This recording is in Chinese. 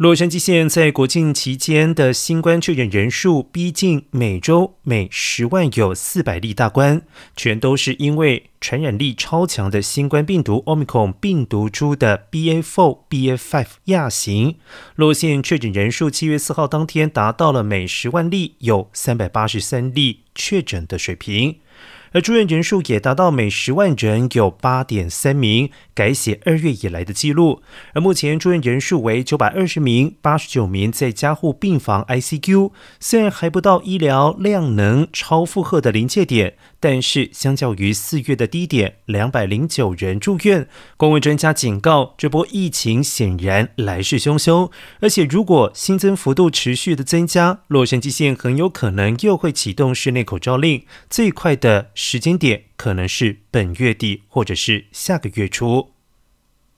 洛杉矶县在国庆期间的新冠确诊人数逼近每周每十万有四百例大关，全都是因为传染力超强的新冠病毒 Omicron 病毒株的 BA.4、BA.5 亚型。洛县确诊人数七月四号当天达到了每十万例有三百八十三例确诊的水平。而住院人数也达到每十万人有八点三名，改写二月以来的记录。而目前住院人数为九百二十名，八十九名在加护病房 ICU。虽然还不到医疗量能超负荷的临界点，但是相较于四月的低点两百零九人住院，公卫专家警告，这波疫情显然来势汹汹。而且如果新增幅度持续的增加，洛杉矶县很有可能又会启动室内口罩令，最快的。时间点可能是本月底，或者是下个月初。